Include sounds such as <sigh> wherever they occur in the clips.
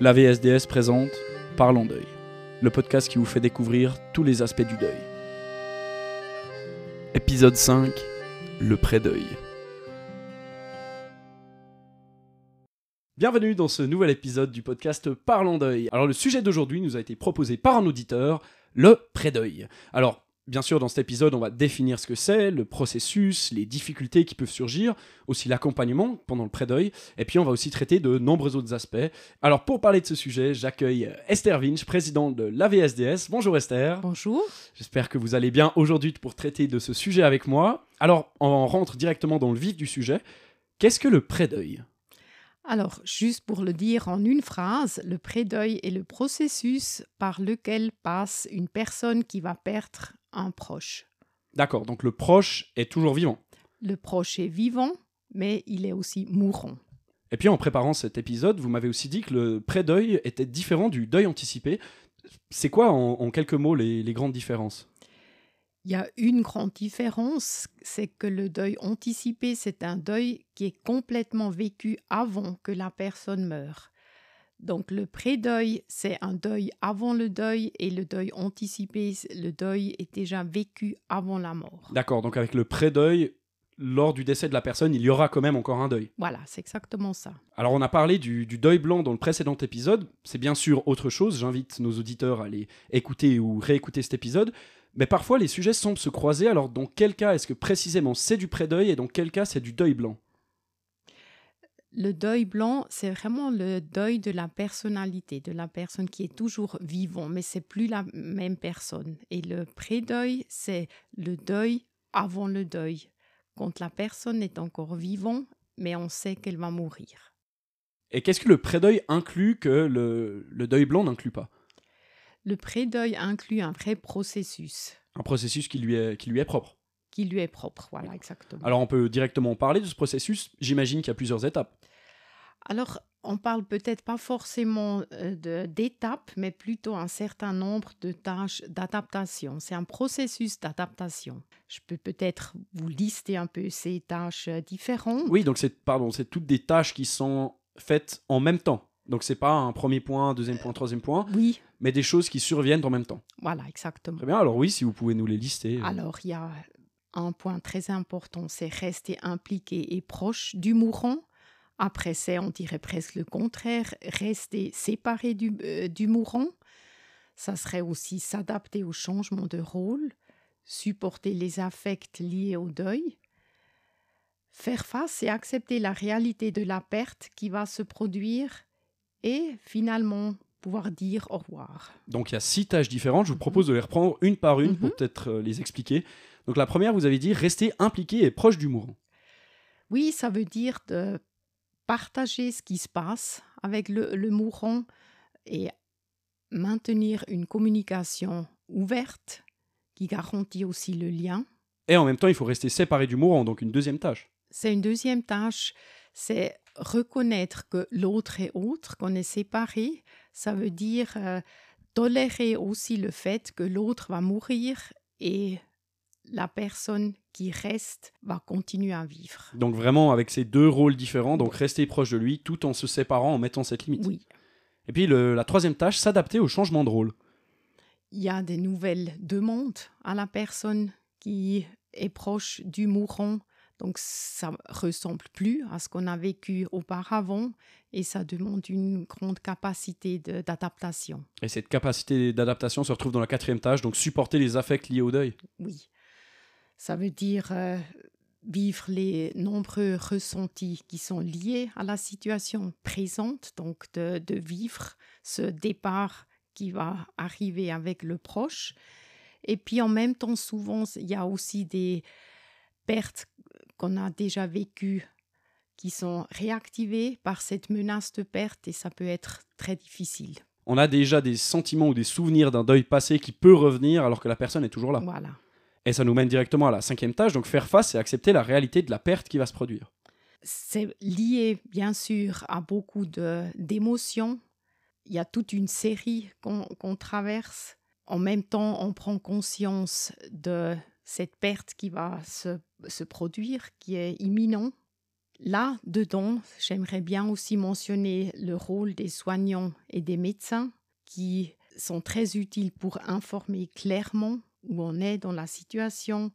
La VSDS présente Parlons deuil, le podcast qui vous fait découvrir tous les aspects du deuil. Épisode 5 Le pré-deuil. Bienvenue dans ce nouvel épisode du podcast Parlons deuil. Alors le sujet d'aujourd'hui nous a été proposé par un auditeur, le pré-deuil. Alors Bien sûr, dans cet épisode, on va définir ce que c'est, le processus, les difficultés qui peuvent surgir, aussi l'accompagnement pendant le pré-deuil, et puis on va aussi traiter de nombreux autres aspects. Alors pour parler de ce sujet, j'accueille Esther Winch, présidente de l'AVSDS. Bonjour Esther. Bonjour. J'espère que vous allez bien aujourd'hui pour traiter de ce sujet avec moi. Alors on rentre directement dans le vif du sujet. Qu'est-ce que le pré-deuil? Alors, juste pour le dire en une phrase, le pré-deuil est le processus par lequel passe une personne qui va perdre un proche. D'accord, donc le proche est toujours vivant. Le proche est vivant, mais il est aussi mourant. Et puis en préparant cet épisode, vous m'avez aussi dit que le pré-deuil était différent du deuil anticipé. C'est quoi en, quelques mots les, les grandes différences? Il y a une grande différence, c'est que le deuil anticipé, c'est un deuil qui est complètement vécu avant que la personne meure. Donc le pré-deuil, c'est un deuil avant le deuil et le deuil anticipé, le deuil est déjà vécu avant la mort. D'accord, donc avec le pré-deuil, lors du décès de la personne, il y aura quand même encore un deuil. Voilà, c'est exactement ça. Alors on a parlé du, deuil blanc dans le précédent épisode, c'est bien sûr autre chose, j'invite nos auditeurs à aller écouter ou réécouter cet épisode, mais parfois les sujets semblent se croiser, alors dans quel cas est-ce que précisément c'est du pré-deuil et dans quel cas c'est du deuil blanc? Le deuil blanc, c'est vraiment le deuil de la personnalité, de la personne qui est toujours vivant, mais c'est plus la même personne. Et le pré-deuil, c'est le deuil avant le deuil, quand la personne est encore vivante, mais on sait qu'elle va mourir. Et qu'est-ce que le pré-deuil inclut que le, le deuil blanc n'inclut pas? Le pré-deuil inclut un vrai processus. Un processus qui lui est, qui lui est propre qui lui est propre. Voilà, exactement. Alors on peut directement parler de ce processus. J'imagine qu'il y a plusieurs étapes. Alors, on parle peut-être pas forcément euh, d'étapes, mais plutôt un certain nombre de tâches d'adaptation. C'est un processus d'adaptation. Je peux peut-être vous lister un peu ces tâches euh, différentes. Oui, donc c'est pardon, c'est toutes des tâches qui sont faites en même temps. Donc c'est pas un premier point, deuxième point, troisième point. Oui. Mais des choses qui surviennent en même temps. Voilà, exactement. Très bien. Alors oui, si vous pouvez nous les lister. Alors il y a un point très important, c'est rester impliqué et proche du mourant. Après, c'est, on dirait presque le contraire, rester séparé du, euh, du mourant. Ça serait aussi s'adapter au changement de rôle, supporter les affects liés au deuil, faire face et accepter la réalité de la perte qui va se produire et finalement pouvoir dire au revoir. Donc il y a six tâches différentes, je vous propose de les reprendre une par une pour mhm. peut-être euh, les expliquer. Donc la première, vous avez dit rester impliqué et proche du mourant. Oui, ça veut dire de partager ce qui se passe avec le, mourant et maintenir une communication ouverte qui garantit aussi le lien. Et en même temps, il faut rester séparé du mourant, donc une deuxième tâche. C'est une deuxième tâche, c'est reconnaître que l'autre est autre, qu'on est séparé. Ça veut dire euh, tolérer aussi le fait que l'autre va mourir et la personne qui reste va continuer à vivre. Donc vraiment avec ces deux rôles différents, donc rester proche de lui tout en se séparant, en mettant cette limite. Oui. Et puis la troisième tâche, s'adapter au changement de rôle. Il y a des nouvelles demandes à la personne qui est proche du mourant. Donc ça ressemble plus à ce qu'on a vécu auparavant et ça demande une grande capacité d'adaptation. Et cette capacité d'adaptation se retrouve dans la quatrième tâche, donc supporter les affects liés au deuil. Oui. Ça veut dire euh, vivre les nombreux ressentis qui sont liés à la situation présente, donc de, vivre ce départ qui va arriver avec le proche. Et puis en même temps, souvent, il y a aussi des pertes qu'on a déjà vécues qui sont réactivées par cette menace de perte et ça peut être très difficile. On a déjà des sentiments ou des souvenirs d'un deuil passé qui peut revenir alors que la personne est toujours là. Voilà. Et ça nous mène directement à la cinquième tâche, donc faire face et accepter la réalité de la perte qui va se produire. C'est lié bien sûr à beaucoup d'émotions. Il y a toute une série qu'on traverse. En même temps, on prend conscience de cette perte qui va se, se produire, qui est imminente. Là, dedans, j'aimerais bien aussi mentionner le rôle des soignants et des médecins qui sont très utiles pour informer clairement où on est dans la situation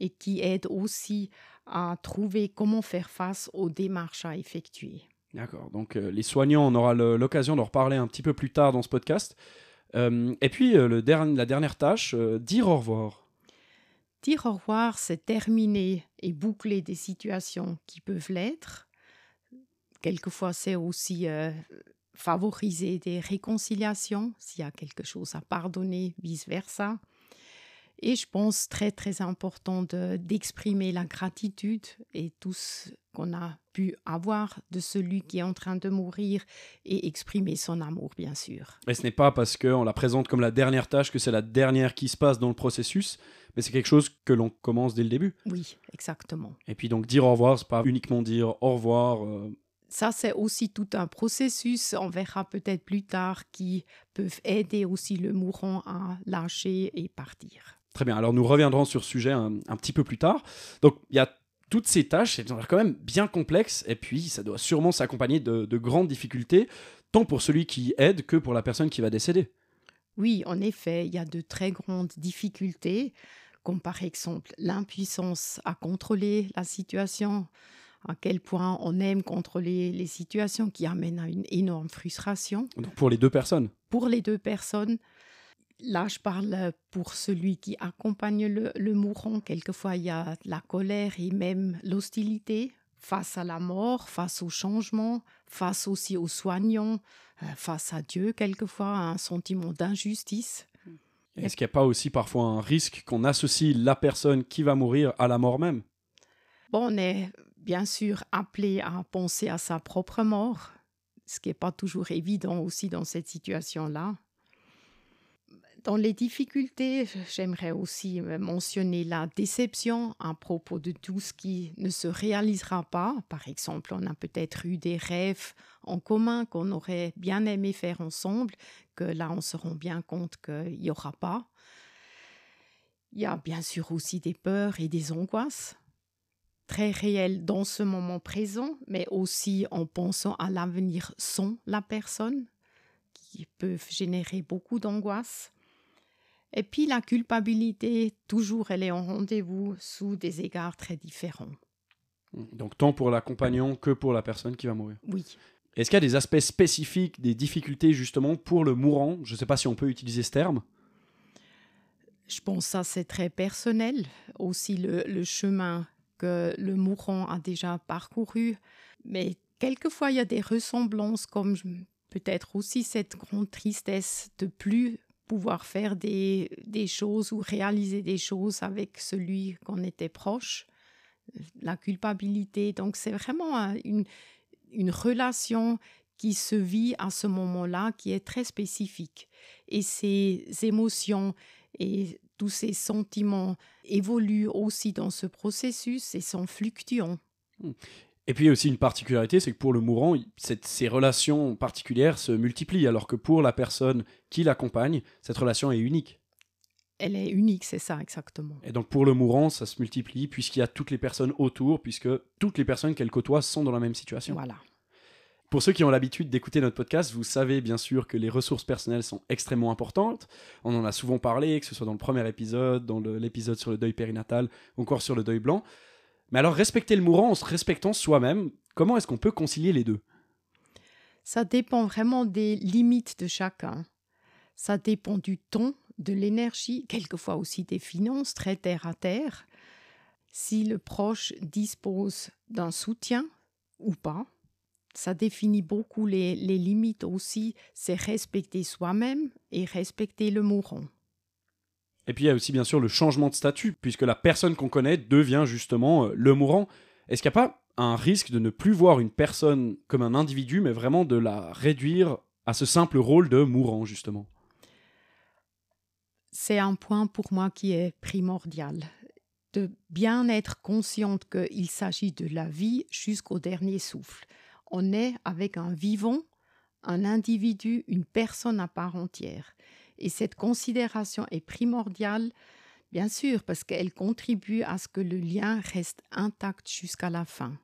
et qui aident aussi à trouver comment faire face aux démarches à effectuer. D'accord, donc euh, les soignants, on aura l'occasion d'en reparler un petit peu plus tard dans ce podcast. Euh, et puis euh, le la dernière tâche, dire au revoir. Dire au revoir, c'est terminer et boucler des situations qui peuvent l'être. Quelquefois, c'est aussi favoriser des réconciliations, s'il y a quelque chose à pardonner, vice-versa. Et je pense très très important d'exprimer la gratitude et tout ce qu'on a pu avoir de celui qui est en train de mourir et exprimer son amour bien sûr. Et ce n'est pas parce qu'on la présente comme la dernière tâche que c'est la dernière qui se passe dans le processus, mais c'est quelque chose que l'on commence dès le début. Oui, exactement. Et puis donc dire au revoir, c'est pas uniquement dire au revoir. Euh, ça, c'est aussi tout un processus, on verra peut-être plus tard, qui peuvent aider aussi le mourant à lâcher et partir. Très bien, alors nous reviendrons sur ce sujet un, petit peu plus tard. Donc il y a toutes ces tâches, elles sont quand même bien complexes, et puis ça doit sûrement s'accompagner de, de grandes difficultés, tant pour celui qui aide que pour la personne qui va décéder. Oui, en effet, il y a de très grandes difficultés, comme par exemple l'impuissance à contrôler la situation, à quel point on aime contrôler les situations qui amènent à une énorme frustration. Donc pour les deux personnes Pour les deux personnes. Là, je parle pour celui qui accompagne le, mourant. Quelquefois, il y a la colère et même l'hostilité face à la mort, face au changement, face aussi aux soignants, euh, face à Dieu, quelquefois, un sentiment d'injustice. Est-ce qu'il n'y a pas aussi parfois un risque qu'on associe la personne qui va mourir à la mort même? Bon, on est bien sûr appelé à penser à sa propre mort, ce qui n'est pas toujours évident aussi dans cette situation-là. Dans les difficultés, j'aimerais aussi mentionner la déception à propos de tout ce qui ne se réalisera pas. Par exemple, on a peut-être eu des rêves en commun qu'on aurait bien aimé faire ensemble, que là, on se rend bien compte qu'il n'y aura pas. Il y a bien sûr aussi des peurs et des angoisses très réelles dans ce moment présent, mais aussi en pensant à l'avenir sans la personne, qui peuvent générer beaucoup d'angoisse. Et puis la culpabilité, toujours, elle est en rendez-vous sous des égards très différents. Donc tant pour l'accompagnant que pour la personne qui va mourir. Oui. Est-ce qu'il y a des aspects spécifiques, des difficultés justement pour le mourant? Je ne sais pas si on peut utiliser ce terme. Je pense que ça c'est très personnel. Aussi le, le chemin que le mourant a déjà parcouru. Mais quelquefois, il y a des ressemblances, comme peut-être aussi cette grande tristesse de plus pouvoir faire des, des choses ou réaliser des choses avec celui qu'on était proche, la culpabilité. Donc c'est vraiment une, une relation qui se vit à ce moment-là, qui est très spécifique. Et ces émotions et tous ces sentiments évoluent aussi dans ce processus et sont fluctuants. Et puis il y a aussi une particularité, c'est que pour le mourant, ces relations particulières se multiplient, alors que pour la personne qui l'accompagne, cette relation est unique. Elle est unique, c'est ça exactement. Et donc pour le mourant, ça se multiplie puisqu'il y a toutes les personnes autour, puisque toutes les personnes qu'elle côtoie sont dans la même situation. Voilà. Pour ceux qui ont l'habitude d'écouter notre podcast, vous savez bien sûr que les ressources personnelles sont extrêmement importantes. On en a souvent parlé, que ce soit dans le premier épisode, dans l'épisode sur le deuil périnatal, ou encore sur le deuil blanc. Mais alors, respecter le mourant en se respectant soi-même, comment est-ce qu'on peut concilier les deux? Ça dépend vraiment des limites de chacun. Ça dépend du ton, de l'énergie, quelquefois aussi des finances, très terre à terre. Si le proche dispose d'un soutien ou pas, ça définit beaucoup les, limites aussi, c'est respecter soi-même et respecter le mourant. Et puis il y a aussi bien sûr le changement de statut, puisque la personne qu'on connaît devient justement euh, le mourant. Est-ce qu'il n'y a pas un risque de ne plus voir une personne comme un individu, mais vraiment de la réduire à ce simple rôle de mourant, justement? C'est un point pour moi qui est primordial, de bien être consciente qu'il s'agit de la vie jusqu'au dernier souffle on est avec un vivant, un individu, une personne à part entière. Et cette considération est primordiale, bien sûr, parce qu'elle contribue à ce que le lien reste intact jusqu'à la fin.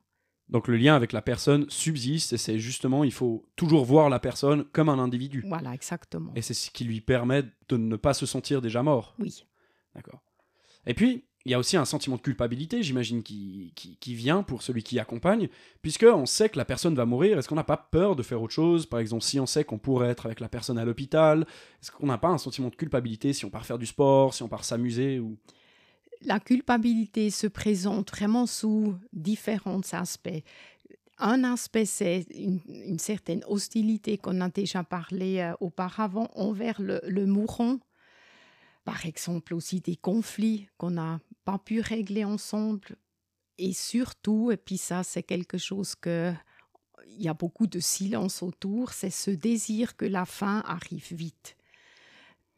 Donc le lien avec la personne subsiste et c'est justement, il faut toujours voir la personne comme un individu. Voilà, exactement. Et c'est ce qui lui permet de ne pas se sentir déjà mort. Oui. D'accord. Et puis, il y a aussi un sentiment de culpabilité, j'imagine, qui, qui, vient pour celui qui accompagne, puisqu'on sait que la personne va mourir. Est-ce qu'on n'a pas peur de faire autre chose? Par exemple, si on sait qu'on pourrait être avec la personne à l'hôpital, est-ce qu'on n'a pas un sentiment de culpabilité si on part faire du sport, si on part s'amuser. La culpabilité se présente vraiment sous différents aspects. Un aspect, c'est une, certaine hostilité qu'on a déjà parlé euh, auparavant envers le mourant par exemple aussi des conflits qu'on n'a pas pu régler ensemble. Et surtout, et puis ça c'est quelque chose que il y a beaucoup de silence autour, c'est ce désir que la fin arrive vite.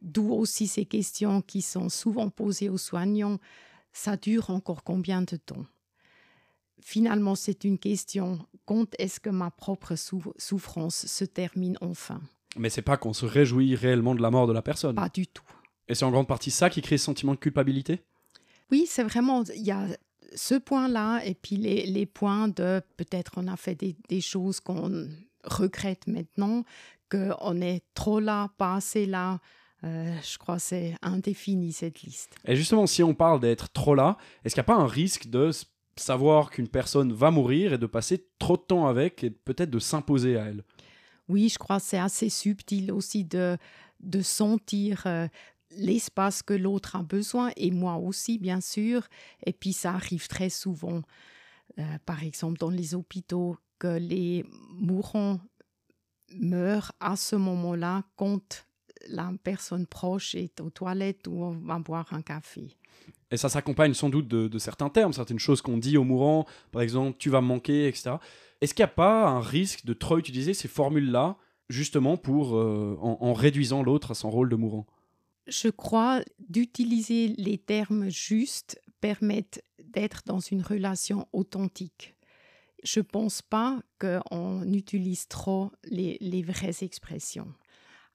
D'où aussi ces questions qui sont souvent posées aux soignants, ça dure encore combien de temps? Finalement, c'est une question, quand est-ce que ma propre souffrance se termine enfin? Mais c'est pas qu'on se réjouit réellement de la mort de la personne. Pas du tout. Et c'est en grande partie ça qui crée ce sentiment de culpabilité? Oui, c'est vraiment, il y a ce point-là et puis les, les points de peut-être on a fait des, des choses qu'on regrette maintenant, qu'on est trop là, pas assez là. Euh, je crois que c'est indéfini cette liste. Et justement, si on parle d'être trop là, est-ce qu'il n'y a pas un risque de savoir qu'une personne va mourir et de passer trop de temps avec et peut-être de s'imposer à elle? Oui, je crois que c'est assez subtil aussi de, de sentir euh, l'espace que l'autre a besoin, et moi aussi, bien sûr. Et puis ça arrive très souvent, euh, par exemple dans les hôpitaux, que les mourants meurent à ce moment-là quand la personne proche est aux toilettes ou on va boire un café. Et ça s'accompagne sans doute de, certains termes, certaines choses qu'on dit aux mourants, par exemple, tu vas manquer, etc. Est-ce qu'il n'y a pas un risque de trop utiliser ces formules-là, justement pour euh, en réduisant l'autre à son rôle de mourant? Je crois d'utiliser les termes justes permettent d'être dans une relation authentique. Je ne pense pas qu'on utilise trop les, les vraies expressions.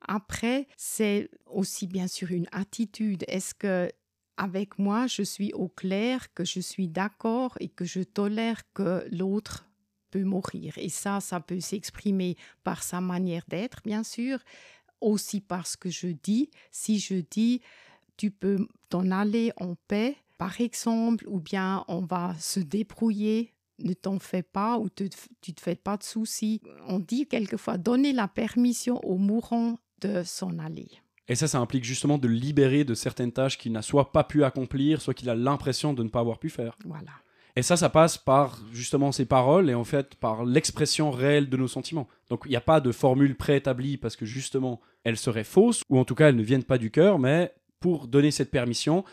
Après, c'est aussi bien sûr une attitude. Est-ce que avec moi, je suis au clair, que je suis d'accord et que je tolère que l'autre peut mourir? Et ça, ça peut s'exprimer par sa manière d'être, bien sûr, aussi parce que je dis, si je dis, tu peux t'en aller en paix, par exemple, ou bien on va se débrouiller, ne t'en fais pas ou tu ne te fais pas de soucis. On dit quelquefois donner la permission au mourant de s'en aller. Et ça, ça implique justement de libérer de certaines tâches qu'il n'a soit pas pu accomplir, soit qu'il a l'impression de ne pas avoir pu faire. Voilà. Et ça, ça passe par justement ces paroles et en fait par l'expression réelle de nos sentiments. Donc il n'y a pas de formule préétablie parce que justement elles seraient fausses ou en tout cas elles ne viennent pas du cœur, mais pour donner cette permission,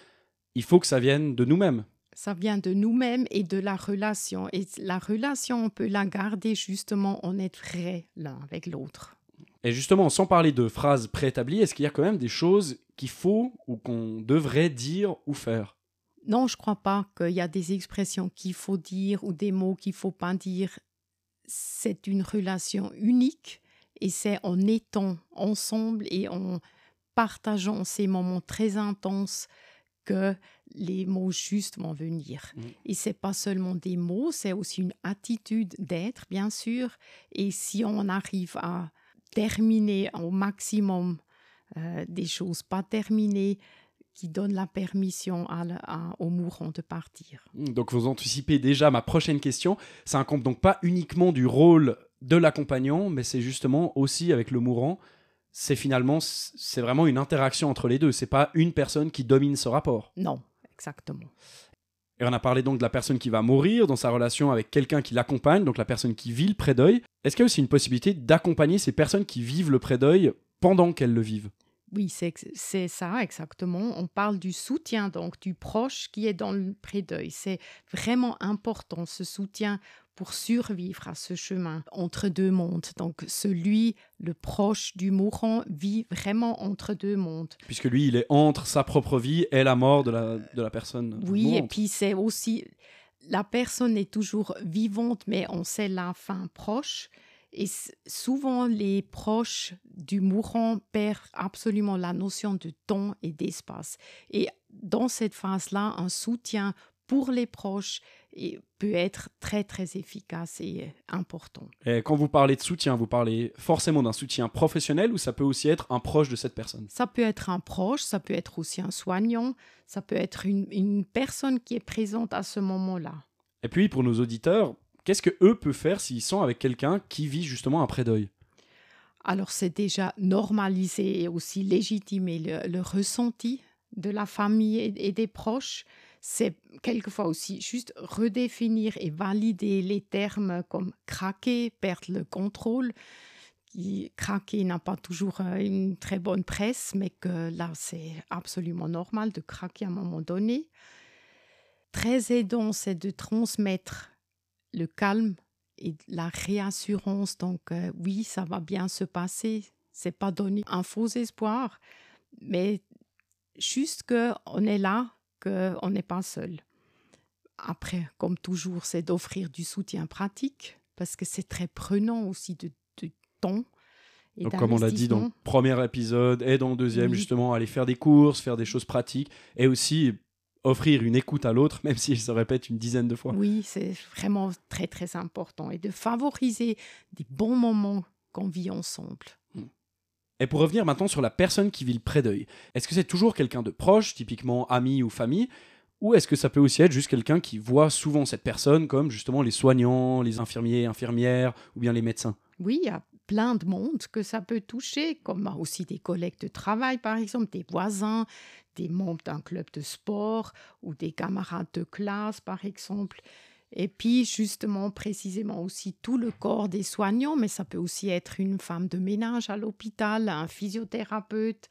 il faut que ça vienne de nous-mêmes. Ça vient de nous-mêmes et de la relation. Et la relation, on peut la garder justement en être vrai l'un avec l'autre. Et justement, sans parler de phrases préétablies, est-ce qu'il y a quand même des choses qu'il faut ou qu'on devrait dire ou faire? Non, je ne crois pas qu'il y a des expressions qu'il faut dire ou des mots qu'il faut pas dire. C'est une relation unique et c'est en étant ensemble et en partageant ces moments très intenses que les mots justes vont venir. Et mmh. Et c'est pas seulement des mots, c'est aussi une attitude d'être, bien sûr. Et si on arrive à terminer au maximum euh, des choses pas terminées, qui donne la permission à, au mourant de partir. Hmm, donc vous anticipez déjà ma prochaine question. Ça incombe donc pas uniquement du rôle de l'accompagnant, mais c'est justement aussi avec le mourant. C'est finalement, c'est vraiment une interaction entre les deux. C'est pas une personne qui domine ce rapport. Non, exactement. Et on a parlé donc de la personne qui va mourir dans sa relation avec quelqu'un qui l'accompagne, donc la personne qui vit le pré-deuil. Est-ce qu'il y a aussi une possibilité d'accompagner ces personnes qui vivent le pré-deuil pendant qu'elles le vivent? Oui, c'est ça exactement. On parle du soutien, donc du proche qui est dans le pré-deuil. C'est vraiment important ce soutien pour survivre à ce chemin entre deux mondes. Donc celui, le proche du mourant, vit vraiment entre deux mondes. Puisque lui, il est entre sa propre vie et la mort de la, de la personne. Oui, et puis c'est aussi, la personne est toujours vivante, mais on sait la fin proche. Et souvent, les proches du mourant perdent absolument la notion de temps et d'espace. Et dans cette phase-là, un soutien pour les proches et peut être très très efficace et important. Et quand vous parlez de soutien, vous parlez forcément d'un soutien professionnel ou ça peut aussi être un proche de cette personne? Ça peut être un proche, ça peut être aussi un soignant, ça peut être une, une personne qui est présente à ce moment-là. Et puis pour nos auditeurs, qu'est-ce que eux peuvent faire s'ils sont avec quelqu'un qui vit justement un pré-deuil? Alors c'est déjà normalisé et aussi légitimer le, ressenti de la famille et, et des proches. C'est quelquefois aussi juste redéfinir et valider les termes comme craquer, perdre le contrôle. Craquer n'a pas toujours euh, une très bonne presse, mais que là c'est absolument normal de craquer à un moment donné. Très aidant, c'est de transmettre le calme et la réassurance. Donc, euh, oui, ça va bien se passer. C'est pas donner un faux espoir, mais juste qu'on est là, qu'on n'est pas seul. Après, comme toujours, c'est d'offrir du soutien pratique parce que c'est très prenant aussi de, de temps. Et Donc, comme on l'a dit dans le premier épisode et dans le deuxième, oui. justement, aller faire des courses, faire des choses pratiques et aussi offrir une écoute à l'autre, même s'il se répète une dizaine de fois. Oui, c'est vraiment très très important et de favoriser des bons moments qu'on vit ensemble. Hmm. Et pour revenir maintenant sur la personne qui vit le pré-deuil, est-ce que c'est toujours quelqu'un de proche, typiquement ami ou famille, ou est-ce que ça peut aussi être juste quelqu'un qui voit souvent cette personne comme justement les soignants, les infirmiers, infirmières ou bien les médecins? Oui, il y a plein de monde que ça peut toucher, comme aussi des collègues de travail par exemple, des voisins, des membres d'un club de sport ou des camarades de classe, par exemple. Et puis, justement, précisément aussi tout le corps des soignants, mais ça peut aussi être une femme de ménage à l'hôpital, un physiothérapeute,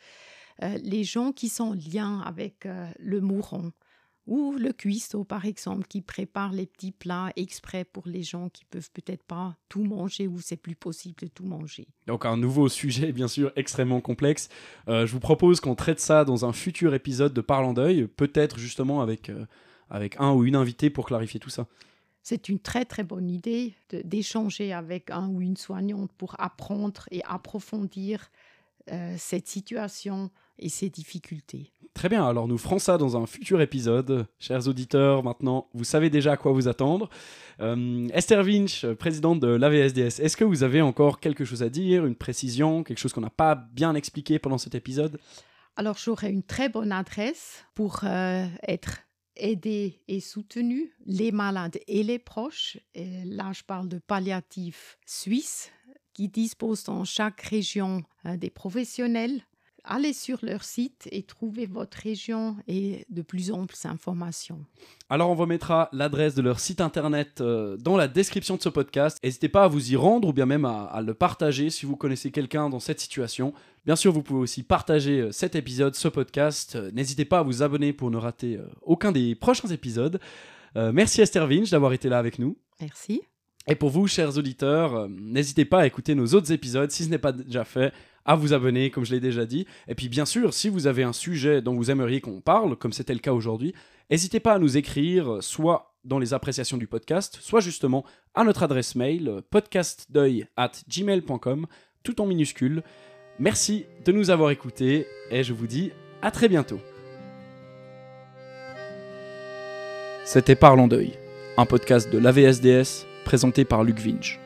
euh, les gens qui sont en lien avec euh, le mourant. Ou le cuistot, par exemple, qui prépare les petits plats exprès pour les gens qui peuvent peut-être pas tout manger ou c'est plus possible de tout manger. Donc un nouveau <laughs> sujet, bien sûr, extrêmement complexe. Euh, je vous propose qu'on traite ça dans un futur épisode de Parlant d'œil, peut-être justement avec, euh, avec un ou une invitée pour clarifier tout ça. C'est une très très bonne idée d'échanger avec un ou une soignante pour apprendre et approfondir euh, cette situation et ses difficultés. Très bien, alors nous ferons ça dans un futur épisode. Chers auditeurs, maintenant, vous savez déjà à quoi vous attendre. Euh, Esther Winch, présidente de l'AVSDS, est-ce que vous avez encore quelque chose à dire, une précision, quelque chose qu'on n'a pas bien expliqué pendant cet épisode? Alors j'aurais une très bonne adresse pour euh, être aidé et soutenu les malades et les proches. Là, je parle de palliatif suisse qui dispose dans chaque région euh, des professionnels allez sur leur site et trouvez votre région et de plus amples informations. Alors on vous mettra l'adresse de leur site internet euh, dans la description de ce podcast. N'hésitez pas à vous y rendre ou bien même à, à le partager si vous connaissez quelqu'un dans cette situation. Bien sûr, vous pouvez aussi partager euh, cet épisode, ce podcast. Euh, N'hésitez pas à vous abonner pour ne rater aucun des prochains épisodes. Euh, merci Esther Vinch d'avoir été là avec nous. Merci. Et pour vous, chers auditeurs, n'hésitez pas à écouter nos autres épisodes si ce n'est pas déjà fait à vous abonner, comme je l'ai déjà dit. Et puis, bien sûr, si vous avez un sujet dont vous aimeriez qu'on parle, comme c'était le cas aujourd'hui, n'hésitez pas à nous écrire, soit dans les appréciations du podcast, soit justement à notre adresse mail, podcastdeuil at gmail.com, tout en minuscule. Merci de nous avoir écoutés et je vous dis à très bientôt. C'était Parlons d'œil, un podcast de l'AVSDS présenté par Luc Vinch.